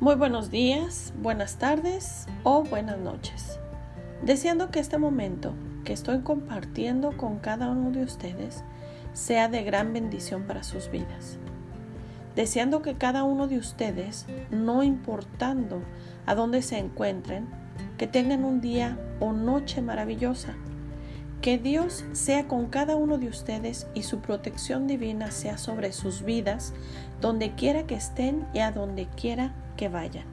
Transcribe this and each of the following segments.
Muy buenos días, buenas tardes o buenas noches. Deseando que este momento que estoy compartiendo con cada uno de ustedes sea de gran bendición para sus vidas. Deseando que cada uno de ustedes, no importando a dónde se encuentren, que tengan un día o noche maravillosa. Que Dios sea con cada uno de ustedes y su protección divina sea sobre sus vidas, donde quiera que estén y a donde quiera que vayan.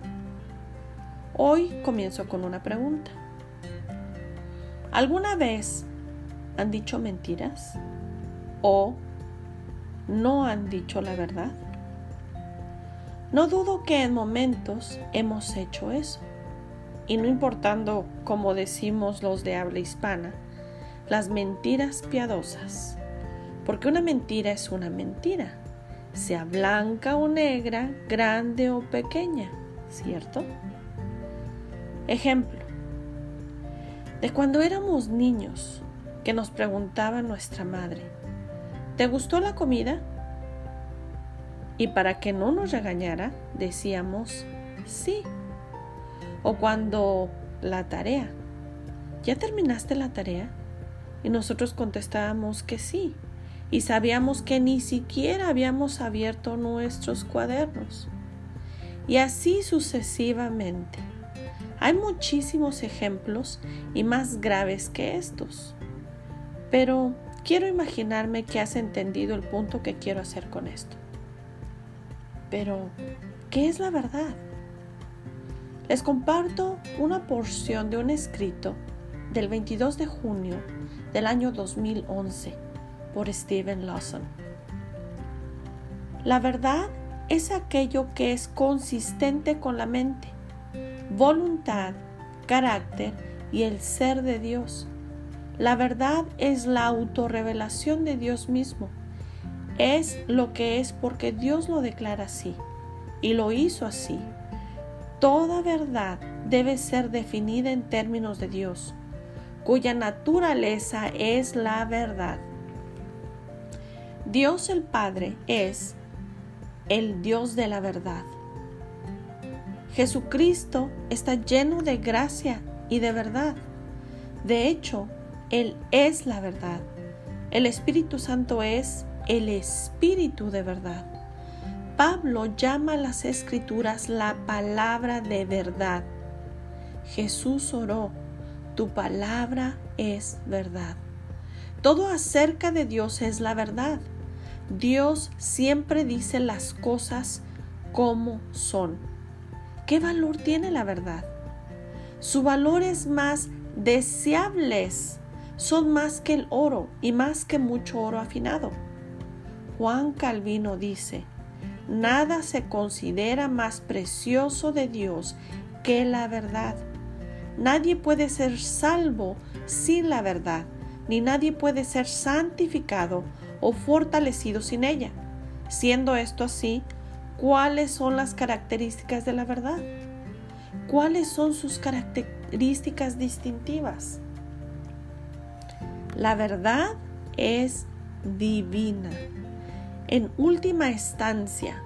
Hoy comienzo con una pregunta. ¿Alguna vez han dicho mentiras? ¿O no han dicho la verdad? No dudo que en momentos hemos hecho eso. Y no importando, como decimos los de habla hispana, las mentiras piadosas. Porque una mentira es una mentira, sea blanca o negra, grande o pequeña, ¿cierto? Ejemplo, de cuando éramos niños, que nos preguntaba nuestra madre, ¿te gustó la comida? Y para que no nos regañara, decíamos sí. O cuando la tarea, ¿ya terminaste la tarea? Y nosotros contestábamos que sí. Y sabíamos que ni siquiera habíamos abierto nuestros cuadernos. Y así sucesivamente. Hay muchísimos ejemplos y más graves que estos. Pero quiero imaginarme que has entendido el punto que quiero hacer con esto. Pero, ¿qué es la verdad? Les comparto una porción de un escrito del 22 de junio del año 2011 por Stephen Lawson. La verdad es aquello que es consistente con la mente, voluntad, carácter y el ser de Dios. La verdad es la autorrevelación de Dios mismo. Es lo que es porque Dios lo declara así y lo hizo así. Toda verdad debe ser definida en términos de Dios, cuya naturaleza es la verdad. Dios el Padre es el Dios de la verdad. Jesucristo está lleno de gracia y de verdad. De hecho, Él es la verdad. El Espíritu Santo es el Espíritu de verdad. Pablo llama a las escrituras la palabra de verdad. Jesús oró, tu palabra es verdad. Todo acerca de Dios es la verdad. Dios siempre dice las cosas como son. ¿Qué valor tiene la verdad? Su valor es más deseables, son más que el oro y más que mucho oro afinado. Juan Calvino dice, Nada se considera más precioso de Dios que la verdad. Nadie puede ser salvo sin la verdad, ni nadie puede ser santificado o fortalecido sin ella. Siendo esto así, ¿cuáles son las características de la verdad? ¿Cuáles son sus características distintivas? La verdad es divina. En última instancia,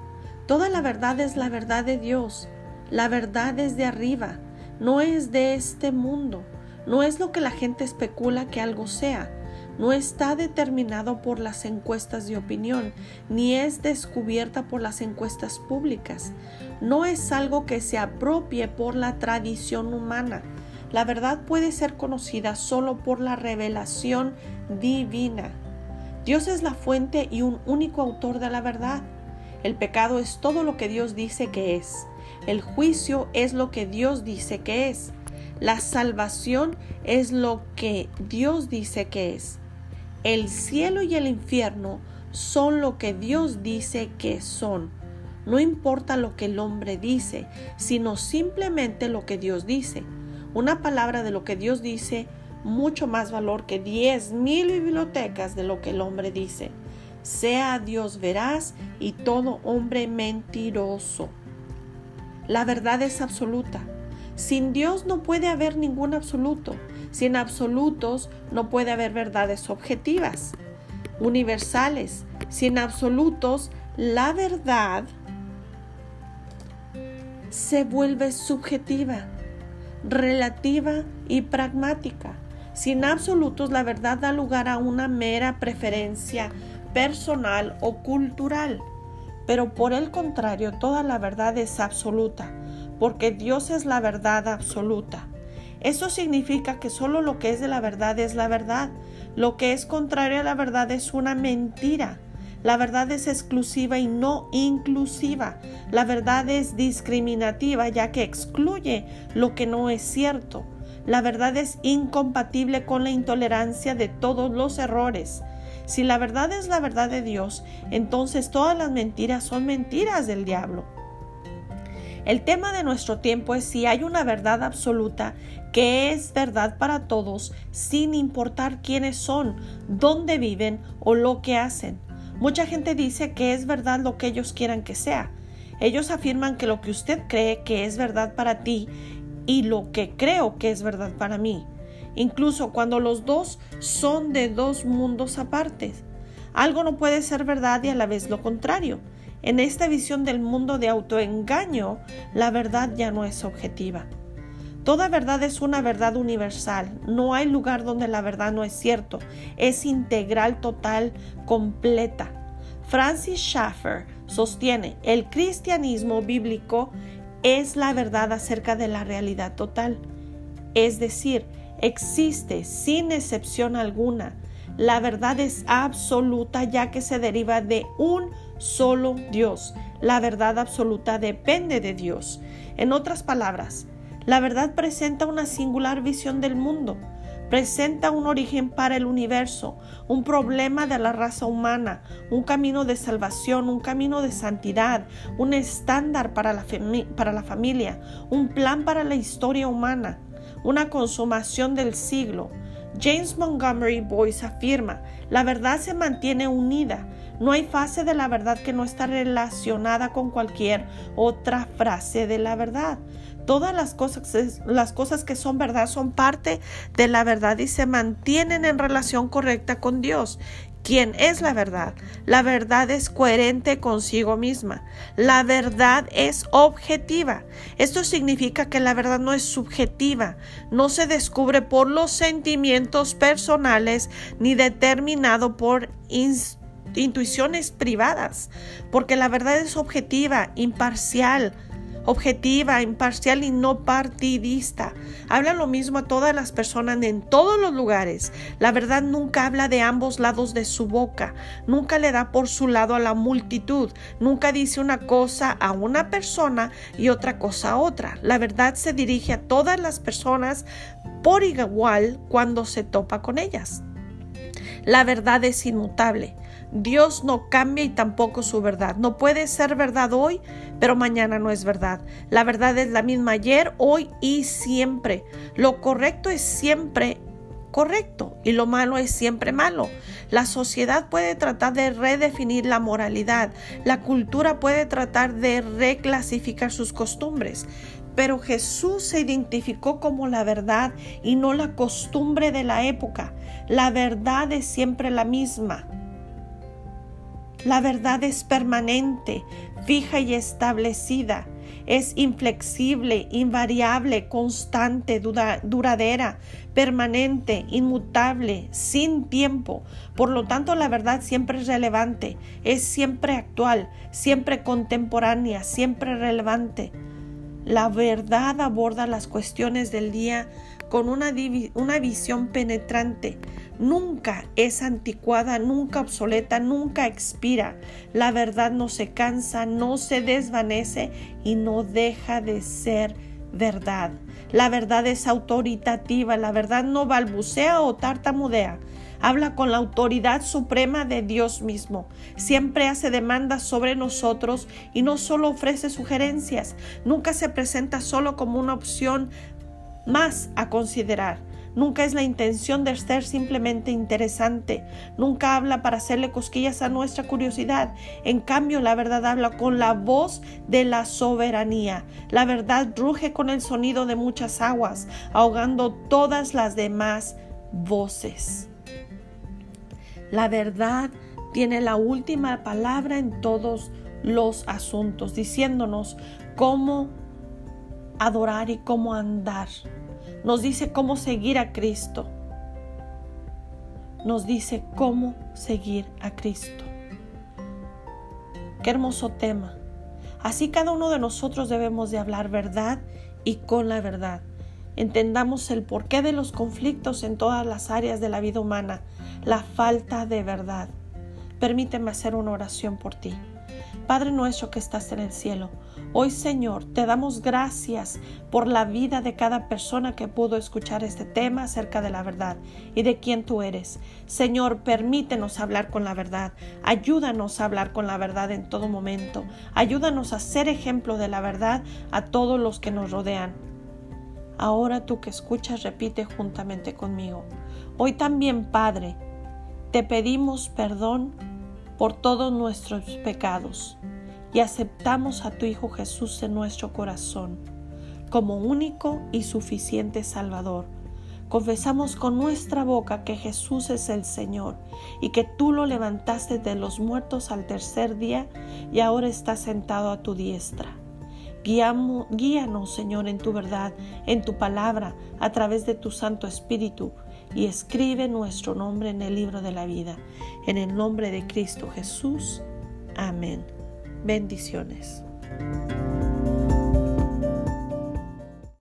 toda la verdad es la verdad de Dios. La verdad es de arriba, no es de este mundo. No es lo que la gente especula que algo sea. No está determinado por las encuestas de opinión, ni es descubierta por las encuestas públicas. No es algo que se apropie por la tradición humana. La verdad puede ser conocida solo por la revelación divina. Dios es la fuente y un único autor de la verdad. El pecado es todo lo que Dios dice que es. El juicio es lo que Dios dice que es. La salvación es lo que Dios dice que es. El cielo y el infierno son lo que Dios dice que son. No importa lo que el hombre dice, sino simplemente lo que Dios dice. Una palabra de lo que Dios dice mucho más valor que diez mil bibliotecas de lo que el hombre dice. Sea Dios veraz y todo hombre mentiroso. La verdad es absoluta. Sin Dios no puede haber ningún absoluto. Sin absolutos no puede haber verdades objetivas, universales. Sin absolutos, la verdad se vuelve subjetiva, relativa y pragmática. Sin absolutos, la verdad da lugar a una mera preferencia personal o cultural. Pero por el contrario, toda la verdad es absoluta, porque Dios es la verdad absoluta. Eso significa que solo lo que es de la verdad es la verdad. Lo que es contrario a la verdad es una mentira. La verdad es exclusiva y no inclusiva. La verdad es discriminativa ya que excluye lo que no es cierto. La verdad es incompatible con la intolerancia de todos los errores. Si la verdad es la verdad de Dios, entonces todas las mentiras son mentiras del diablo. El tema de nuestro tiempo es si hay una verdad absoluta que es verdad para todos sin importar quiénes son, dónde viven o lo que hacen. Mucha gente dice que es verdad lo que ellos quieran que sea. Ellos afirman que lo que usted cree que es verdad para ti y lo que creo que es verdad para mí, incluso cuando los dos son de dos mundos apartes. Algo no puede ser verdad y a la vez lo contrario. En esta visión del mundo de autoengaño, la verdad ya no es objetiva. Toda verdad es una verdad universal. No hay lugar donde la verdad no es cierto. Es integral, total, completa. Francis Schaeffer sostiene, el cristianismo bíblico es la verdad acerca de la realidad total. Es decir, existe sin excepción alguna. La verdad es absoluta ya que se deriva de un solo Dios. La verdad absoluta depende de Dios. En otras palabras, la verdad presenta una singular visión del mundo presenta un origen para el universo, un problema de la raza humana, un camino de salvación, un camino de santidad, un estándar para la, para la familia, un plan para la historia humana, una consumación del siglo. James Montgomery Boyce afirma, la verdad se mantiene unida, no hay fase de la verdad que no está relacionada con cualquier otra frase de la verdad. Todas las cosas, las cosas que son verdad son parte de la verdad y se mantienen en relación correcta con Dios quien es la verdad. La verdad es coherente consigo misma. La verdad es objetiva. Esto significa que la verdad no es subjetiva, no se descubre por los sentimientos personales ni determinado por intuiciones privadas, porque la verdad es objetiva, imparcial, objetiva, imparcial y no partidista. Habla lo mismo a todas las personas en todos los lugares. La verdad nunca habla de ambos lados de su boca, nunca le da por su lado a la multitud, nunca dice una cosa a una persona y otra cosa a otra. La verdad se dirige a todas las personas por igual cuando se topa con ellas. La verdad es inmutable. Dios no cambia y tampoco su verdad. No puede ser verdad hoy, pero mañana no es verdad. La verdad es la misma ayer, hoy y siempre. Lo correcto es siempre correcto y lo malo es siempre malo. La sociedad puede tratar de redefinir la moralidad, la cultura puede tratar de reclasificar sus costumbres, pero Jesús se identificó como la verdad y no la costumbre de la época. La verdad es siempre la misma. La verdad es permanente, fija y establecida. Es inflexible, invariable, constante, duradera, permanente, inmutable, sin tiempo. Por lo tanto, la verdad siempre es relevante, es siempre actual, siempre contemporánea, siempre relevante. La verdad aborda las cuestiones del día con una, una visión penetrante. Nunca es anticuada, nunca obsoleta, nunca expira. La verdad no se cansa, no se desvanece y no deja de ser verdad. La verdad es autoritativa, la verdad no balbucea o tartamudea. Habla con la autoridad suprema de Dios mismo. Siempre hace demandas sobre nosotros y no solo ofrece sugerencias. Nunca se presenta solo como una opción más a considerar. Nunca es la intención de ser simplemente interesante. Nunca habla para hacerle cosquillas a nuestra curiosidad. En cambio, la verdad habla con la voz de la soberanía. La verdad ruge con el sonido de muchas aguas, ahogando todas las demás voces. La verdad tiene la última palabra en todos los asuntos, diciéndonos cómo adorar y cómo andar. Nos dice cómo seguir a Cristo. Nos dice cómo seguir a Cristo. Qué hermoso tema. Así cada uno de nosotros debemos de hablar verdad y con la verdad. Entendamos el porqué de los conflictos en todas las áreas de la vida humana, la falta de verdad. Permíteme hacer una oración por ti. Padre nuestro que estás en el cielo, hoy Señor te damos gracias por la vida de cada persona que pudo escuchar este tema acerca de la verdad y de quién tú eres. Señor, permítenos hablar con la verdad, ayúdanos a hablar con la verdad en todo momento, ayúdanos a ser ejemplo de la verdad a todos los que nos rodean. Ahora tú que escuchas, repite juntamente conmigo. Hoy también, Padre, te pedimos perdón por todos nuestros pecados y aceptamos a tu Hijo Jesús en nuestro corazón como único y suficiente Salvador. Confesamos con nuestra boca que Jesús es el Señor y que tú lo levantaste de los muertos al tercer día y ahora está sentado a tu diestra. Guíanos, Señor, en tu verdad, en tu palabra, a través de tu Santo Espíritu y escribe nuestro nombre en el libro de la vida. En el nombre de Cristo Jesús. Amén. Bendiciones.